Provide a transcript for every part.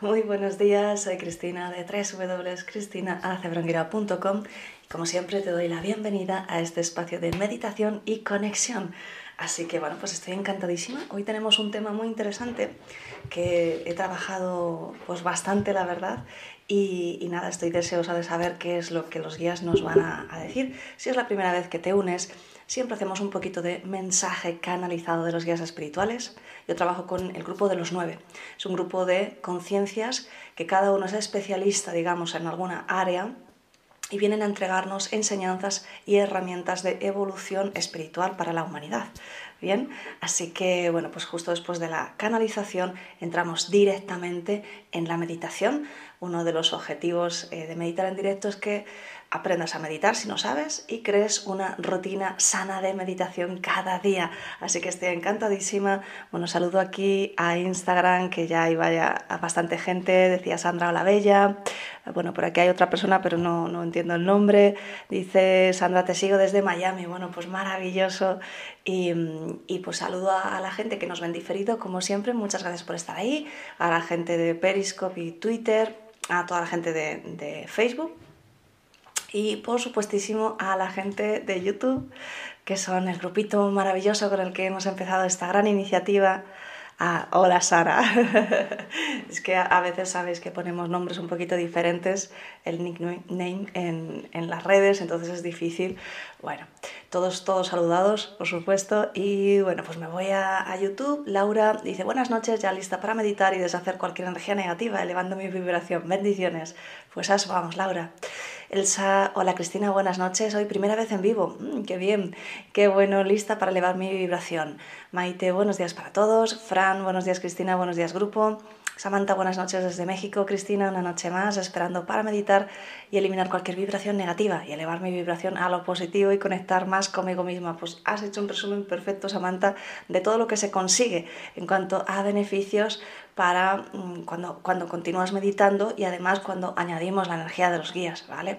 Muy buenos días, soy Cristina de www.cristinaalcebronguira.com y como siempre te doy la bienvenida a este espacio de meditación y conexión. Así que bueno, pues estoy encantadísima. Hoy tenemos un tema muy interesante que he trabajado pues bastante, la verdad, y, nada, estoy deseosa de saber qué es lo que los guías nos van a decir. Si es la primera vez que te unes, siempre hacemos un poquito de mensaje canalizado de los guías espirituales. Yo trabajo con el grupo de los nueve. Es un grupo de conciencias que cada uno es especialista, digamos, en alguna área y vienen a entregarnos enseñanzas y herramientas de evolución espiritual para la humanidad. Bien, así que bueno, pues justo después de la canalización entramos directamente en la meditación. Uno de los objetivos eh, de meditar en directo es que aprendas a meditar si no sabes y crees una rutina sana de meditación cada día. Así que estoy encantadísima. Bueno, saludo aquí a Instagram, que ya iba a bastante gente, decía Sandra Hola Bella. Bueno, por aquí hay otra persona, pero no, no entiendo el nombre. Dice Sandra, te sigo desde Miami. Bueno, pues maravilloso. Y, y pues saludo a, la gente que nos ven diferido, como siempre. Muchas gracias por estar ahí. A la gente de Periscope y Twitter, a toda la gente de, de Facebook y por supuestísimo a la gente de YouTube, que son el grupito maravilloso con el que hemos empezado esta gran iniciativa Ah, hola Sara. es que a veces sabéis que ponemos nombres un poquito diferentes, el nickname en, en, las redes, entonces es difícil. Bueno, todos, todos saludados, por supuesto. Y bueno, pues me voy a, a YouTube. Laura dice, buenas noches, ya lista para meditar y deshacer cualquier energía negativa, elevando mi vibración. Bendiciones. Pues a eso vamos, Laura. Elsa, hola Cristina, buenas noches. Hoy primera vez en vivo. Mm, qué bien, qué bueno, lista para elevar mi vibración. Maite, buenos días para todos. Fran, buenos días Cristina, buenos días grupo. Samantha, buenas noches desde México. Cristina, una noche más, esperando para meditar y eliminar cualquier vibración negativa y elevar mi vibración a lo positivo y conectar más conmigo misma. Pues has hecho un resumen perfecto, Samantha, de todo lo que se consigue en cuanto a beneficios para mm, cuando, cuando continúas meditando y además cuando añadimos la energía de los guías, ¿vale?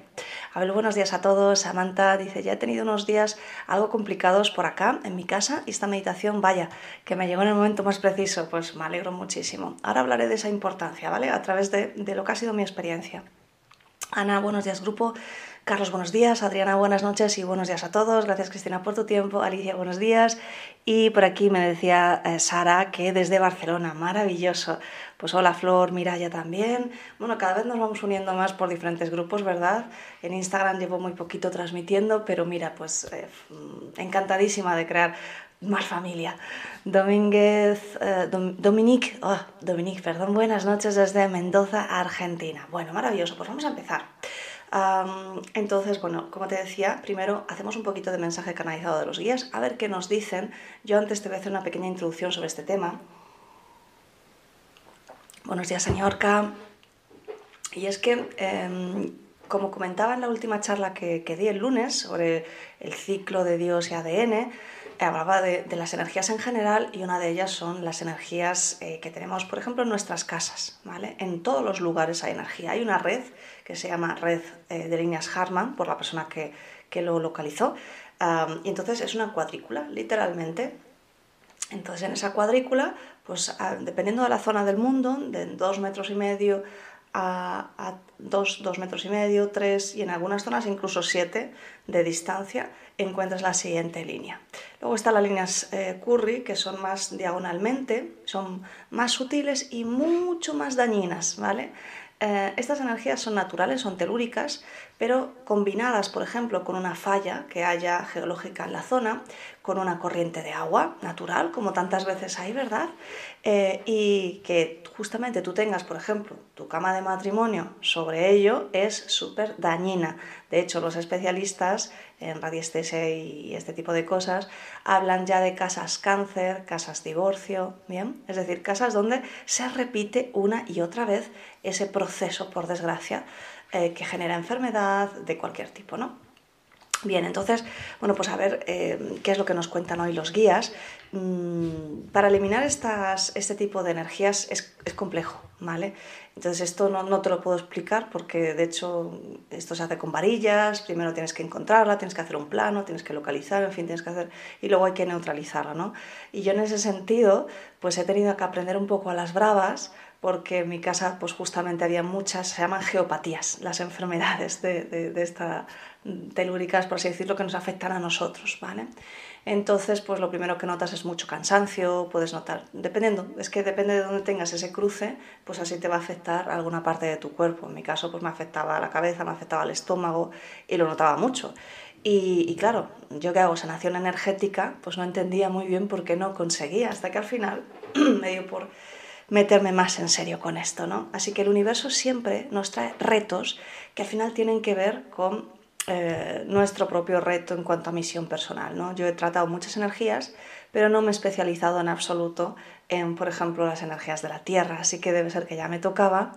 Abel, buenos días a todos. Samantha dice, ya he tenido unos días algo complicados por acá, en mi casa, y esta meditación, vaya, que me llegó en el momento más preciso, pues me alegro muchísimo. Ahora hablaré de esa importancia, ¿vale? A través de, de lo que ha sido mi experiencia. Ana, buenos días grupo. Carlos, buenos días. Adriana, buenas noches y buenos días a todos. Gracias Cristina por tu tiempo. Alicia, buenos días. Y por aquí me decía eh, Sara que desde Barcelona, maravilloso. Pues hola Flor, Miraya también. Bueno, cada vez nos vamos uniendo más por diferentes grupos, ¿verdad? En Instagram llevo muy poquito transmitiendo, pero mira, pues eh, encantadísima de crear más familia. Domínguez, eh, Dominique, oh, Dominique, perdón, buenas noches desde Mendoza, Argentina. Bueno, maravilloso, pues vamos a empezar entonces, bueno, como te decía, primero hacemos un poquito de mensaje canalizado de los guías, a ver qué nos dicen. Yo antes te voy a hacer una pequeña introducción sobre este tema. Buenos días, señor K. Y es que, em, como comentaba en la última charla que, di el lunes sobre el ciclo de Dios y ADN, hablaba de, las energías en general y una de ellas son las energías eh, que tenemos, por ejemplo, en nuestras casas. ¿vale? En todos los lugares hay energía. Hay una red que se llama red eh, de líneas Harman, por la persona que, lo localizó. y entonces es una cuadrícula, literalmente. Entonces en esa cuadrícula, pues dependiendo de la zona del mundo, de dos metros y medio a, a dos, dos metros y medio, tres y en algunas zonas incluso siete de distancia, encuentras la siguiente línea. Luego están las líneas eh, Curry, que son más diagonalmente, son más sutiles y mucho más dañinas, ¿vale? Eh, estas energías son naturales, son telúricas, pero combinadas, por ejemplo, con una falla que haya geológica en la zona, con una corriente de agua natural, como tantas veces hay, ¿verdad? Eh, y que justamente tú tengas, por ejemplo, tu cama de matrimonio sobre ello, es súper dañina. De hecho, los especialistas en radiestesia y este tipo de cosas hablan ya de casas cáncer, casas divorcio, ¿bien? Es decir, casas donde se repite una y otra vez ese proceso, por desgracia, eh, que genera enfermedad de cualquier tipo, ¿no? Bien, entonces, bueno, pues a ver eh, qué es lo que nos cuentan hoy los guías. Mm, para eliminar estas, este tipo de energías es, es complejo, ¿vale? Entonces esto no, no, te lo puedo explicar porque de hecho esto se hace con varillas, primero tienes que encontrarla, tienes que hacer un plano, tienes que localizar, en fin, tienes que hacer y luego hay que neutralizarla, ¿no? Y yo en ese sentido pues he tenido que aprender un poco a las bravas porque en mi casa pues justamente había muchas, se llaman geopatías, las enfermedades de, de, de esta telúricas, por así decirlo, que nos afectan a nosotros, ¿vale? Entonces, pues lo primero que notas es mucho cansancio, puedes notar, dependiendo, es que depende de dónde tengas ese cruce, pues así te va a afectar alguna parte de tu cuerpo. En mi caso, pues me afectaba la cabeza, me afectaba el estómago y lo notaba mucho. Y, claro, yo que hago sanación energética, pues no entendía muy bien por qué no conseguía, hasta que al final me dio por meterme más en serio con esto, ¿no? Así que el universo siempre nos trae retos que al final tienen que ver con eh, nuestro propio reto en cuanto a misión personal, ¿no? Yo he tratado muchas energías, pero no me he especializado en absoluto en, por ejemplo, las energías de la Tierra, así que debe ser que ya me tocaba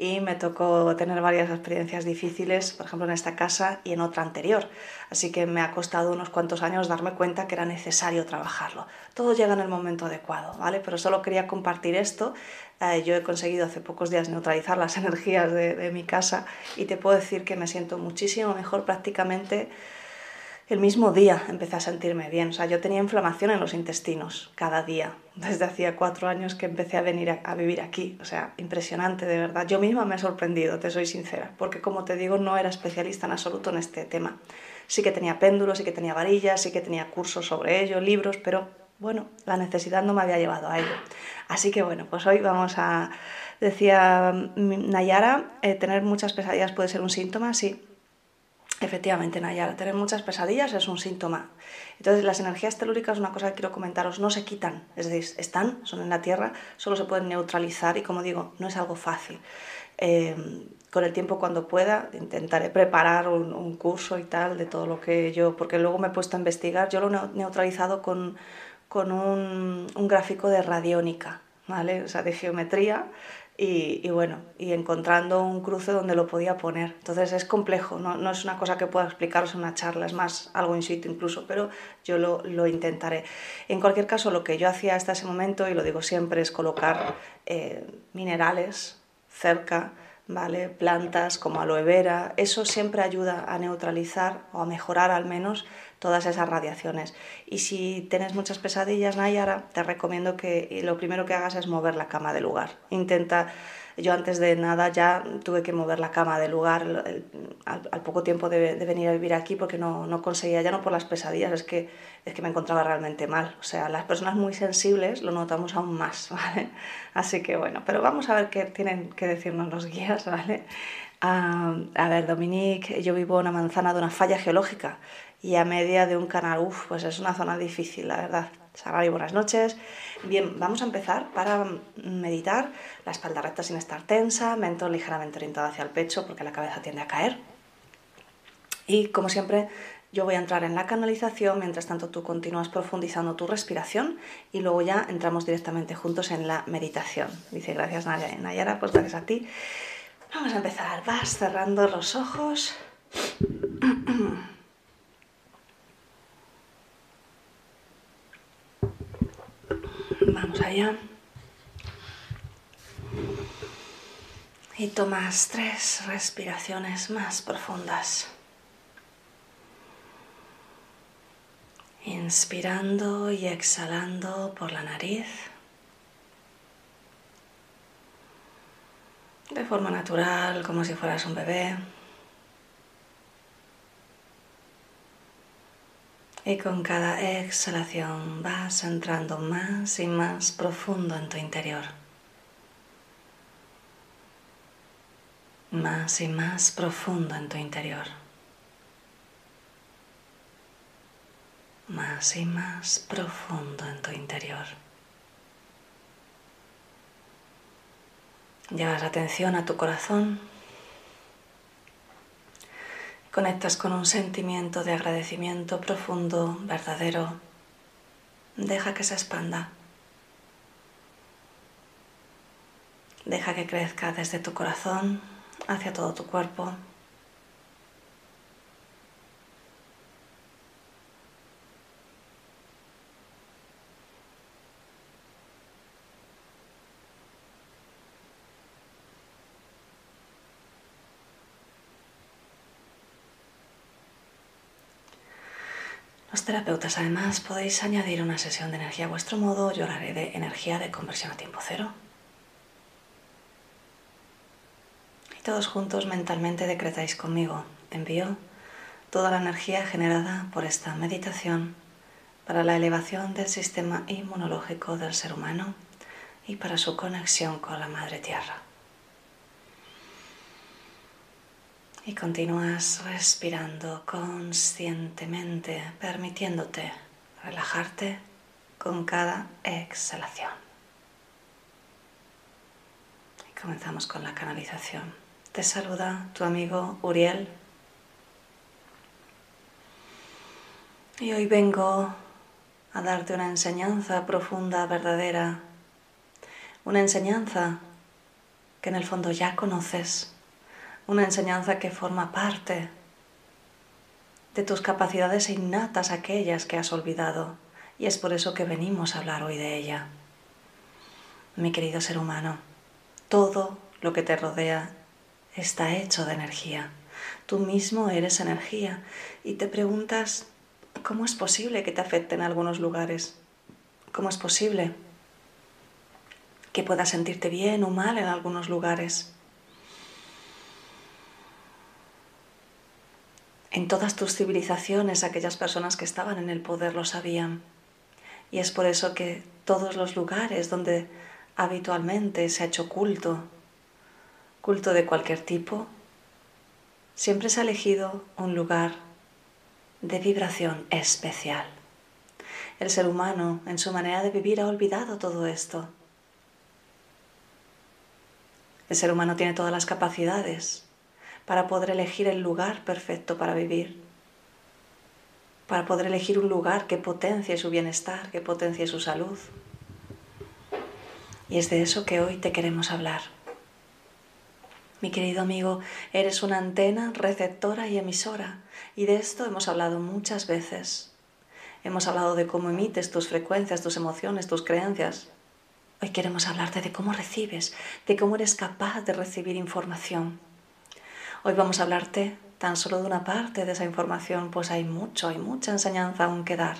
y me tocó tener varias experiencias difíciles, por ejemplo en esta casa y en otra anterior. Así que me ha costado unos cuantos años darme cuenta que era necesario trabajarlo. Todo llega en el momento adecuado, ¿vale? Pero solo quería compartir esto. Eh, yo he conseguido hace pocos días neutralizar las energías de, de mi casa y te puedo decir que me siento muchísimo mejor prácticamente el mismo día empecé a sentirme bien. O sea, yo tenía inflamación en los intestinos cada día. Desde hacía cuatro años que empecé a venir a, vivir aquí. O sea, impresionante, de verdad. Yo misma me he sorprendido, te soy sincera. Porque como te digo, no era especialista en absoluto en este tema. Sí que tenía péndulos, sí que tenía varillas, sí que tenía cursos sobre ello, libros, pero bueno, la necesidad no me había llevado a ello. Así que bueno, pues hoy vamos a... Decía Nayara, eh, tener muchas pesadillas puede ser un síntoma, sí, Efectivamente, Nayara, tener muchas pesadillas es un síntoma. Entonces, las energías telúricas, una cosa que quiero comentaros, no se quitan, es decir, están, son en la Tierra, solo se pueden neutralizar y, como digo, no es algo fácil. Eh, con el tiempo, cuando pueda, intentaré preparar un, curso y tal de todo lo que yo, porque luego me he puesto a investigar, yo lo he neutralizado con, con un, un gráfico de radiónica, ¿vale? O sea, de geometría y, bueno, y encontrando un cruce donde lo podía poner. Entonces es complejo, no, no, es una cosa que pueda explicaros en una charla, es más algo in situ incluso, pero yo lo, lo intentaré. En cualquier caso, lo que yo hacía hasta ese momento, y lo digo siempre, es colocar eh, minerales cerca, ¿vale? plantas como aloe vera, eso siempre ayuda a neutralizar o a mejorar al menos todas esas radiaciones. Y si tienes muchas pesadillas, Nayara, te recomiendo que lo primero que hagas es mover la cama del lugar. Intenta, yo antes de nada ya tuve que mover la cama del lugar al, poco tiempo de, venir a vivir aquí porque no, no, conseguía, ya no por las pesadillas, es que, es que me encontraba realmente mal. O sea, las personas muy sensibles lo notamos aún más, ¿vale? Así que bueno, pero vamos a ver qué tienen que decirnos los guías, ¿vale? Ah, a ver, Dominique, yo vivo en una manzana de una falla geológica y a media de un canal. Uf, pues es una zona difícil, la verdad. y buenas noches. Bien, vamos a empezar para meditar. La espalda recta sin estar tensa, mentón ligeramente orientado hacia el pecho porque la cabeza tiende a caer. Y como siempre, yo voy a entrar en la canalización, mientras tanto tú continúas profundizando tu respiración y luego ya entramos directamente juntos en la meditación. Dice, gracias Nayara, pues gracias a ti. Vamos a empezar. Vas cerrando los ojos. Vamos Y tomas tres respiraciones más profundas. Inspirando y exhalando por la nariz. De forma natural, como si fueras un bebé. Y con cada exhalación vas entrando más y más profundo en tu interior. Más y más profundo en tu interior. Más y más profundo en tu interior. Llevas atención a tu corazón Conectas con un sentimiento de agradecimiento profundo, verdadero. Deja que se expanda. Deja que crezca desde tu corazón hacia todo tu cuerpo. Los terapeutas además podéis añadir una sesión de energía a vuestro modo. Yo haré de energía de conversión a tiempo cero. Y todos juntos mentalmente decretáis conmigo. Envío toda la energía generada por esta meditación para la elevación del sistema inmunológico del ser humano y para su conexión con la Madre Tierra. Y continúas respirando conscientemente, permitiéndote relajarte con cada exhalación. Comenzamos con la canalización. Te saluda tu amigo Uriel. Y hoy vengo a darte una enseñanza profunda, verdadera. Una enseñanza que en el fondo ya conoces. Una enseñanza que forma parte de tus capacidades innatas, aquellas que has olvidado. Y es por eso que venimos a hablar hoy de ella. Mi querido ser humano, todo lo que te rodea está hecho de energía. Tú mismo eres energía y te preguntas cómo es posible que te afecte en algunos lugares. ¿Cómo es posible que puedas sentirte bien o mal en algunos lugares? En todas tus civilizaciones aquellas personas que estaban en el poder lo sabían. Y es por eso que todos los lugares donde habitualmente se ha hecho culto, culto de cualquier tipo, siempre se ha elegido un lugar de vibración especial. El ser humano, en su manera de vivir, ha olvidado todo esto. El ser humano tiene todas las capacidades para poder elegir el lugar perfecto para vivir, para poder elegir un lugar que potencie su bienestar, que potencie su salud, y es de eso que hoy te queremos hablar. Mi querido amigo, eres una antena receptora y emisora, y de esto hemos hablado muchas veces. Hemos hablado de cómo emites tus frecuencias, tus emociones, tus creencias. Hoy queremos hablarte de cómo recibes, de cómo eres capaz de recibir información. Hoy vamos a hablarte tan solo de una parte de esa información, pues hay mucho, hay mucha enseñanza aún que dar.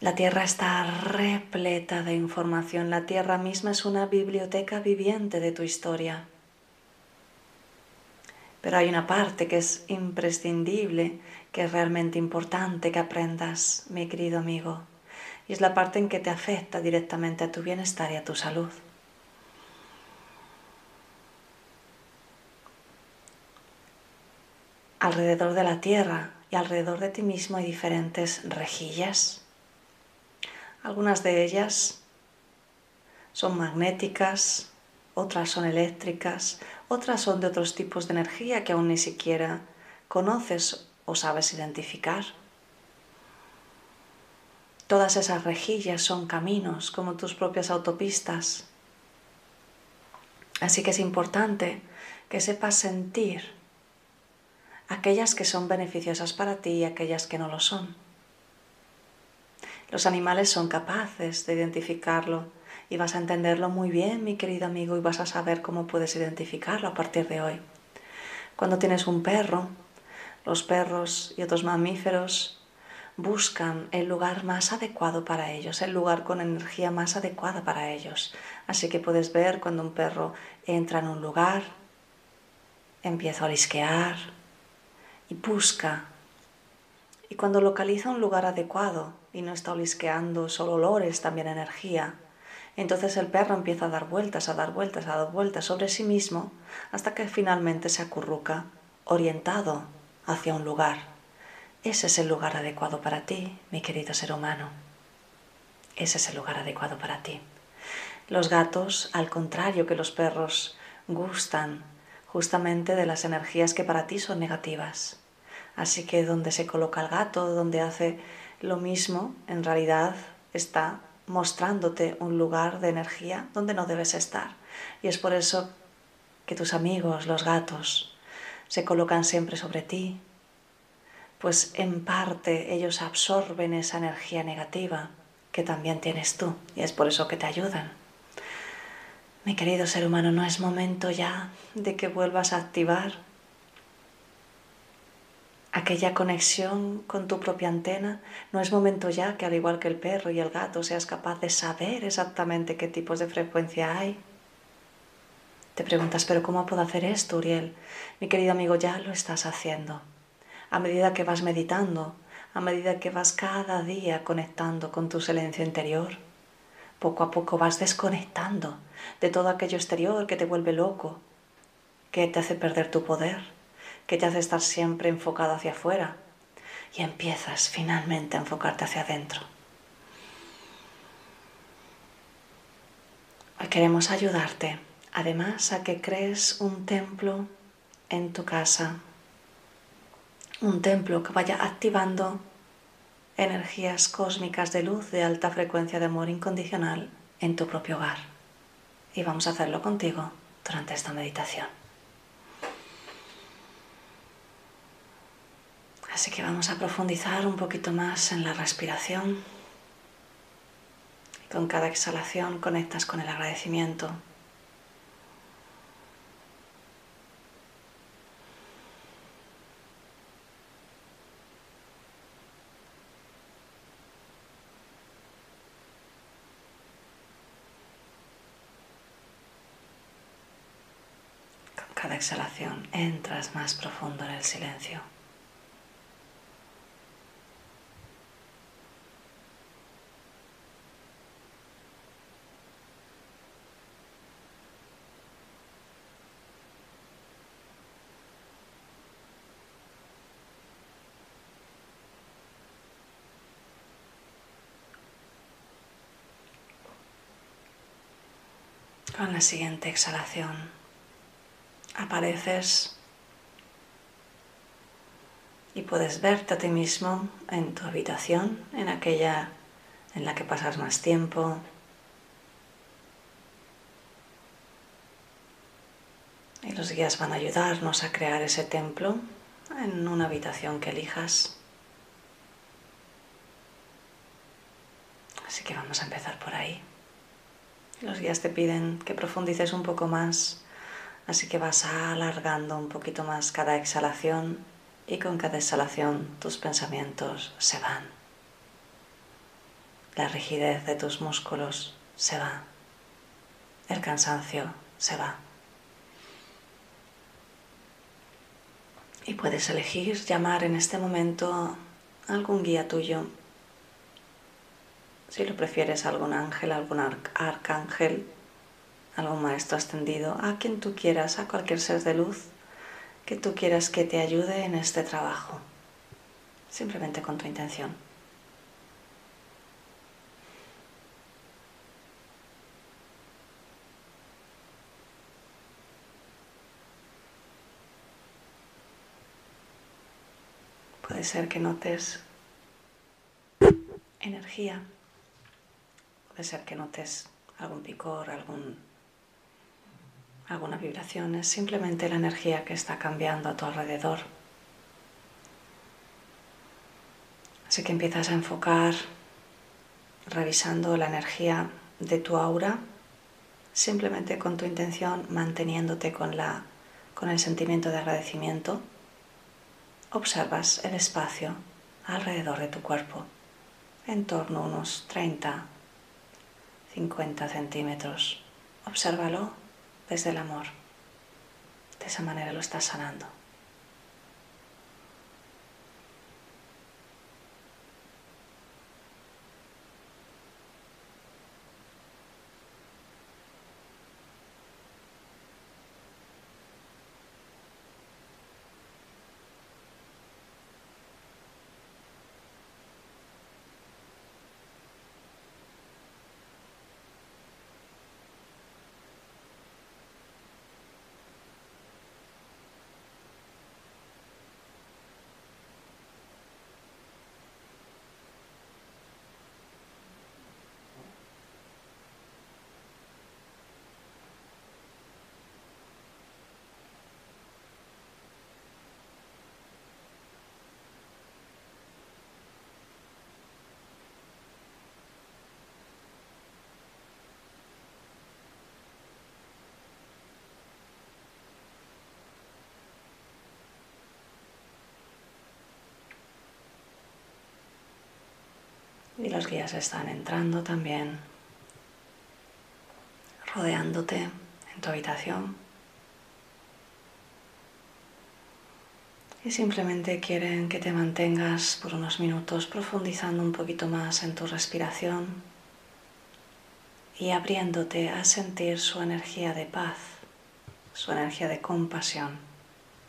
La Tierra está repleta de información. La Tierra misma es una biblioteca viviente de tu historia. Pero hay una parte que es imprescindible, que es realmente importante que aprendas, mi querido amigo. Y es la parte en que te afecta directamente a tu bienestar y a tu salud. Alrededor de la Tierra y alrededor de ti mismo hay diferentes rejillas algunas de ellas son magnéticas, otras son eléctricas, otras son de otros tipos de energía que aún ni siquiera conoces o sabes identificar. Todas esas rejillas son caminos como tus propias autopistas. Así que es importante que sepas sentir aquellas que son beneficiosas para ti y aquellas que no lo son. Los animales son capaces de identificarlo y vas a entenderlo muy bien, mi querido amigo, y vas a saber cómo puedes identificarlo a partir de hoy. Cuando tienes un perro, los perros y otros mamíferos buscan el lugar más adecuado para ellos, el lugar con energía más adecuada para ellos. Así que puedes ver cuando un perro entra en un lugar, empieza a olisquear y busca y cuando localiza un lugar adecuado y no está olisqueando solo olores, también energía, entonces el perro empieza a dar vueltas, a dar vueltas, a dar vueltas sobre sí mismo hasta que finalmente se acurruca, orientado hacia un lugar. Ese es el lugar adecuado para ti, mi querido ser humano. Ese es el lugar adecuado para ti. Los gatos, al contrario que los perros, gustan justamente de las energías que para ti son negativas. Así que donde se coloca el gato, donde hace lo mismo, en realidad está mostrándote un lugar de energía donde no debes estar. Y es por eso que tus amigos, los gatos, se colocan siempre sobre ti, pues en parte ellos absorben esa energía negativa que también tienes tú y es por eso que te ayudan. Mi querido ser humano, no es momento ya de que vuelvas a activar aquella conexión con tu propia antena, no es momento ya que al igual que el perro y el gato seas capaz de saber exactamente qué tipos de frecuencia hay. Te preguntas, pero ¿cómo puedo hacer esto, Uriel? Mi querido amigo, ya lo estás haciendo. A medida que vas meditando, a medida que vas cada día conectando con tu silencio interior, poco a poco vas desconectando de todo aquello exterior que te vuelve loco, que te hace perder tu poder que te hace estar siempre enfocado hacia afuera y empiezas finalmente a enfocarte hacia adentro. queremos ayudarte, además, a que crees un templo en tu casa, un templo que vaya activando energías cósmicas de luz de alta frecuencia de amor incondicional en tu propio hogar. Y vamos a hacerlo contigo durante esta meditación. Así que vamos a profundizar un poquito más en la respiración. Con cada exhalación conectas con el agradecimiento. Con cada exhalación entras más profundo en el silencio. Con la siguiente exhalación apareces y puedes verte a ti mismo en tu habitación, en aquella en la que pasas más tiempo. Y los guías van a ayudarnos a crear ese templo en una habitación que elijas. Así que vamos a empezar por ahí. Los guías te piden que profundices un poco más, así que vas alargando un poquito más cada exhalación y con cada exhalación tus pensamientos se van. La rigidez de tus músculos se va. El cansancio se va. Y puedes elegir llamar en este momento a algún guía tuyo si lo prefieres, algún ángel, algún arcángel, algún maestro ascendido, a quien tú quieras, a cualquier ser de luz que tú quieras que te ayude en este trabajo, simplemente con tu intención. Puede ser que notes energía Puede ser que notes algún picor, algún, alguna vibración. Es simplemente la energía que está cambiando a tu alrededor. Así que empiezas a enfocar revisando la energía de tu aura, simplemente con tu intención, manteniéndote con, la, con el sentimiento de agradecimiento. Observas el espacio alrededor de tu cuerpo, en torno a unos 30 50 centímetros. Obsérvalo desde el amor. De esa manera lo estás sanando. Y los guías están entrando también, rodeándote en tu habitación. Y simplemente quieren que te mantengas por unos minutos profundizando un poquito más en tu respiración y abriéndote a sentir su energía de paz, su energía de compasión,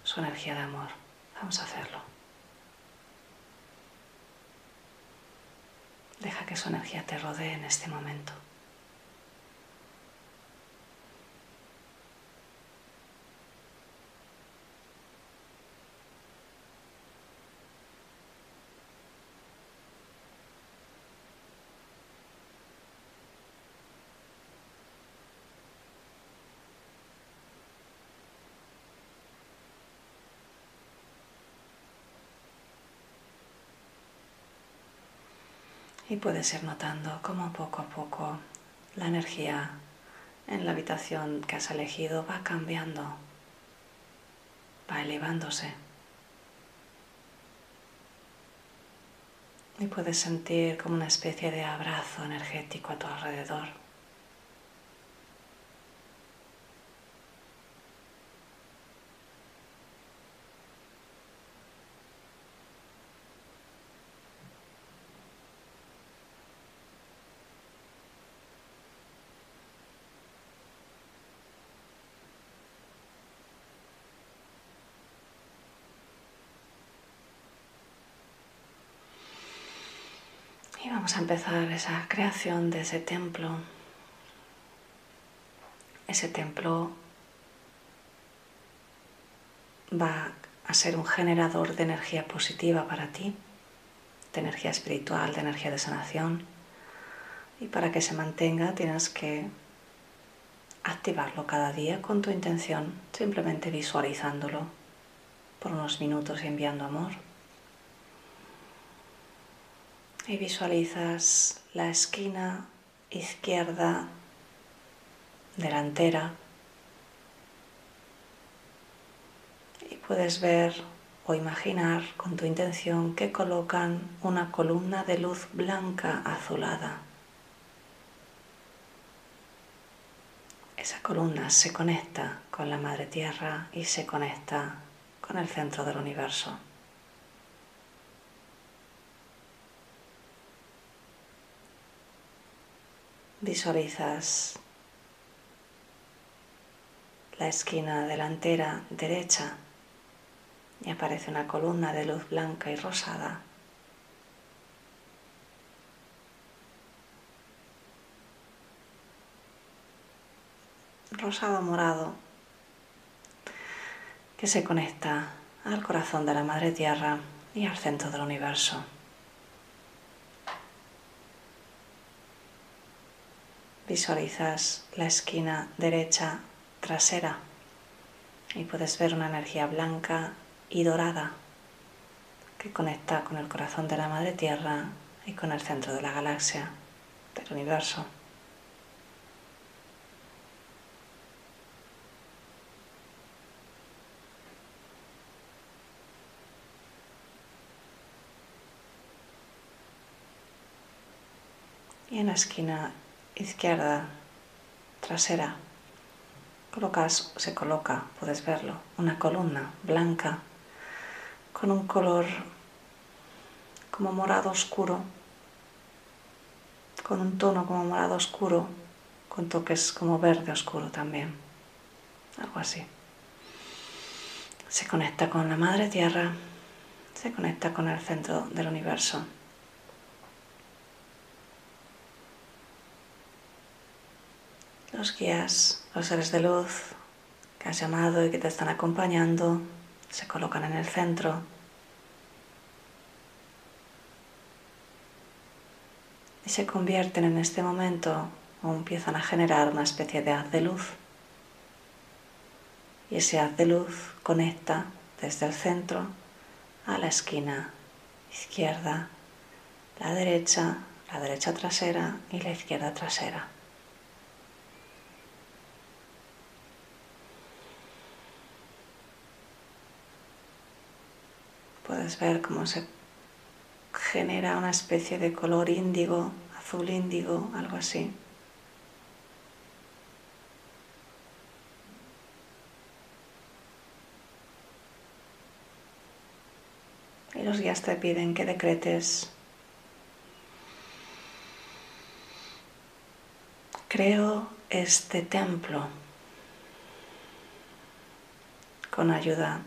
su energía de amor. Vamos a hacerlo. Deja que su energía te rodee en este momento. Y puedes ir notando cómo poco a poco la energía en la habitación que has elegido va cambiando, va elevándose. Y puedes sentir como una especie de abrazo energético a tu alrededor. Y vamos a empezar esa creación de ese templo. Ese templo va a ser un generador de energía positiva para ti, de energía espiritual, de energía de sanación. Y para que se mantenga tienes que activarlo cada día con tu intención, simplemente visualizándolo por unos minutos y enviando amor y visualizas la esquina izquierda delantera y puedes ver o imaginar con tu intención que colocan una columna de luz blanca azulada. Esa columna se conecta con la Madre Tierra y se conecta con el centro del universo. Visualizas la esquina delantera derecha y aparece una columna de luz blanca y rosada. Rosado morado que se conecta al corazón de la Madre Tierra y al centro del universo. Visualizas la esquina derecha trasera y puedes ver una energía blanca y dorada que conecta con el corazón de la Madre Tierra y con el centro de la galaxia, del universo. Y en la esquina izquierda trasera colocas, se coloca, puedes verlo, una columna blanca con un color como morado oscuro, con un tono como morado oscuro, con toques como verde oscuro también, algo así. Se conecta con la Madre Tierra, se conecta con el centro del universo. Los guías, los seres de luz que has llamado y que te están acompañando, se colocan en el centro. Y se convierten en este momento o empiezan a generar una especie de haz de luz. Y ese haz de luz conecta desde el centro a la esquina izquierda, la derecha, la derecha trasera y la izquierda trasera. Puedes ver cómo se genera una especie de color índigo, azul índigo, algo así. Y los guías te piden que decretes. Creo este templo con ayuda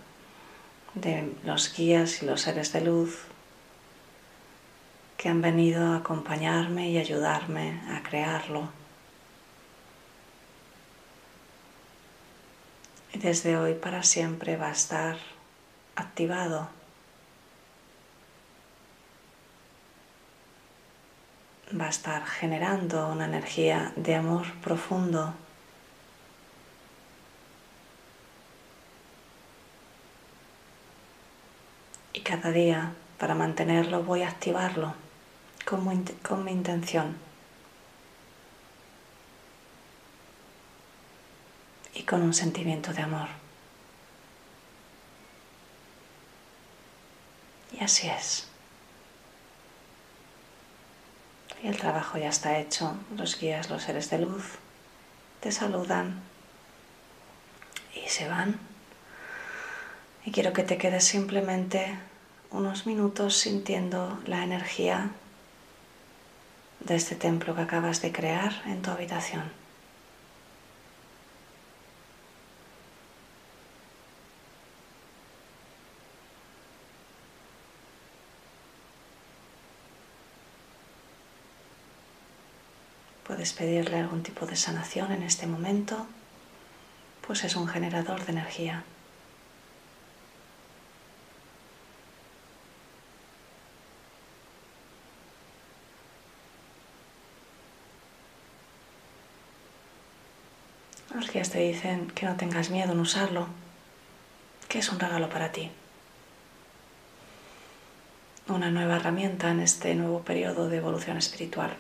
de los guías y los seres de luz que han venido a acompañarme y ayudarme a crearlo. Y desde hoy para siempre va a estar activado. Va a estar generando una energía de amor profundo cada día para mantenerlo voy a activarlo con mi intención. Y con un sentimiento de amor. Y así es. Y el trabajo ya está hecho. Los guías, los seres de luz, te saludan y se van. Y quiero que te quedes simplemente unos minutos sintiendo la energía de este templo que acabas de crear en tu habitación. Puedes pedirle algún tipo de sanación en este momento, pues es un generador de energía. Los guías te dicen que no tengas miedo en usarlo, que es un regalo para ti. Una nueva herramienta en este nuevo periodo de evolución espiritual.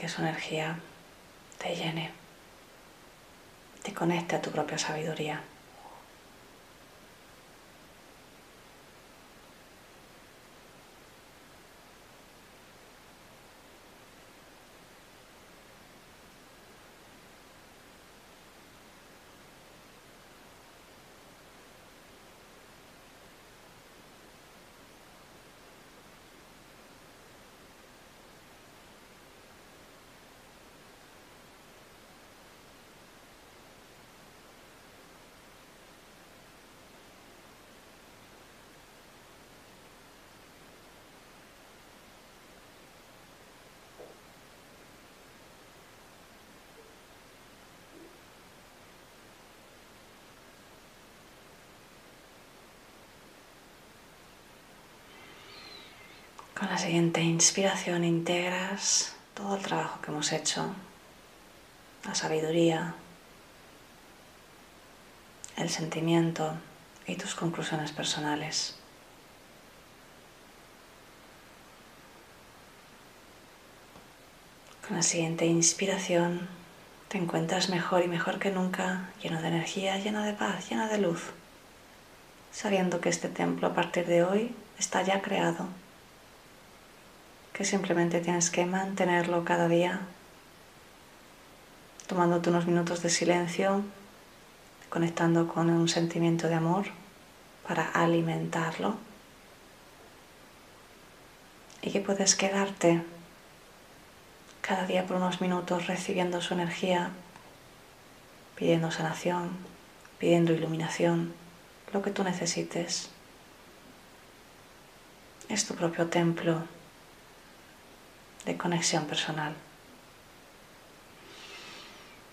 Que su energía te llene, te conecte a tu propia sabiduría. Con la siguiente inspiración integras todo el trabajo que hemos hecho, la sabiduría, el sentimiento y tus conclusiones personales. Con la siguiente inspiración te encuentras mejor y mejor que nunca, lleno de energía, lleno de paz, lleno de luz, sabiendo que este templo a partir de hoy está ya creado que simplemente tienes que mantenerlo cada día, tomándote unos minutos de silencio, conectando con un sentimiento de amor para alimentarlo y que puedes quedarte cada día por unos minutos recibiendo su energía, pidiendo sanación, pidiendo iluminación, lo que tú necesites. Es tu propio templo de conexión personal.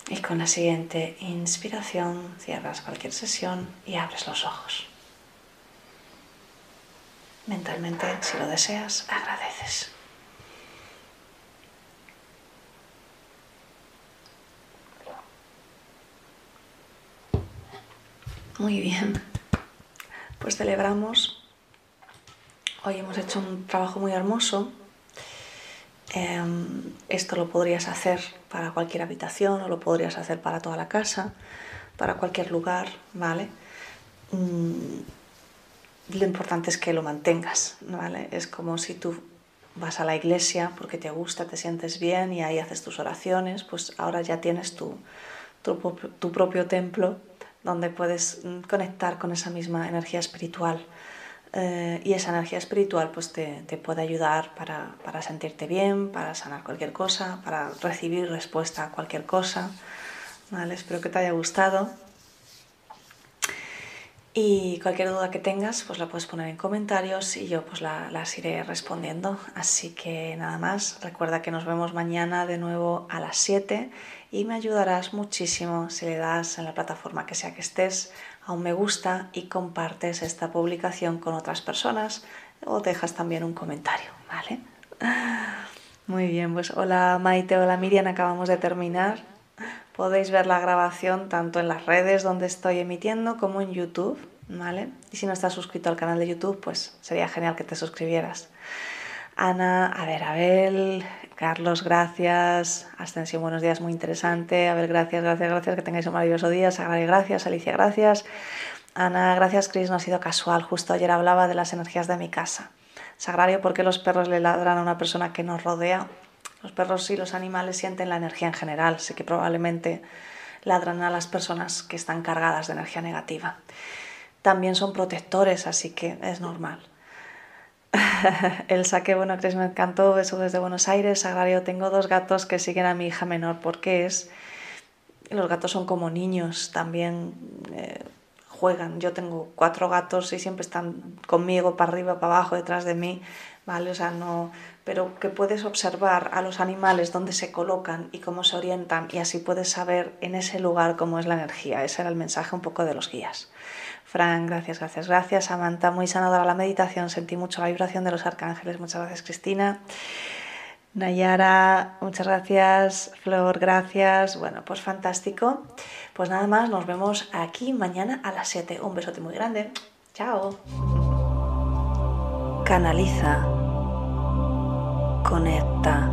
Y con la siguiente inspiración cierras cualquier sesión y abres los ojos. Mentalmente, si lo deseas, agradeces. Muy bien, pues celebramos. Hoy hemos hecho un trabajo muy hermoso Em, esto lo podrías hacer para cualquier habitación o lo podrías hacer para toda la casa, para cualquier lugar, ¿vale? Mm, lo importante es que lo mantengas, ¿vale? Es como si tú vas a la iglesia porque te gusta, te sientes bien y ahí haces tus oraciones, pues ahora ya tienes tu, tu, propio templo donde puedes mm, conectar con esa misma energía espiritual. Eh, y esa energía espiritual pues te, puede ayudar para, sentirte bien, para sanar cualquier cosa, para recibir respuesta a cualquier cosa. ¿Vale? Espero que te haya gustado. Y cualquier duda que tengas, pues la puedes poner en comentarios y yo pues la, las iré respondiendo. Así que nada más, recuerda que nos vemos mañana de nuevo a las 7 y me ayudarás muchísimo si le das en la plataforma que sea que estés a un me gusta y compartes esta publicación con otras personas o dejas también un comentario, ¿vale? Muy bien, pues hola Maite, hola Miriam, acabamos de terminar. Podéis ver la grabación tanto en las redes donde estoy emitiendo como en YouTube, ¿vale? Y si no estás suscrito al canal de YouTube, pues sería genial que te suscribieras. Ana, a ver, Abel, Carlos, gracias. Ascensión, buenos días, muy interesante. Abel, gracias, gracias, gracias. Que tengáis un maravilloso día. Sagrario, gracias. Alicia, gracias. Ana, gracias, Cris. No ha sido casual. Justo ayer hablaba de las energías de mi casa. Sagrario, ¿por qué los perros le ladran a una persona que nos rodea? Los perros y los animales sienten la energía en general, así que probablemente ladran a las personas que están cargadas de energía negativa. También son protectores, así que es normal. El saque, bueno, Cris, me encantó, eso desde Buenos Aires. Sagrario, tengo dos gatos que siguen a mi hija menor porque es... Los gatos son como niños, también eh, juegan. Yo tengo cuatro gatos y siempre están conmigo, para arriba, para abajo, detrás de mí, ¿vale? O sea, no, pero que puedes observar a los animales dónde se colocan y cómo se orientan y así puedes saber en ese lugar cómo es la energía. Ese era el mensaje un poco de los guías. Fran, gracias, gracias, gracias. Samantha, muy sanadora la meditación, sentí mucho la vibración de los arcángeles. Muchas gracias, Cristina. Nayara, muchas gracias. Flor, gracias. Bueno, pues fantástico. Pues nada más, nos vemos aquí mañana a las 7. Un besote muy grande. Chao. Canaliza conecta,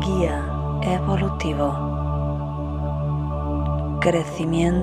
guía evolutivo, crecimiento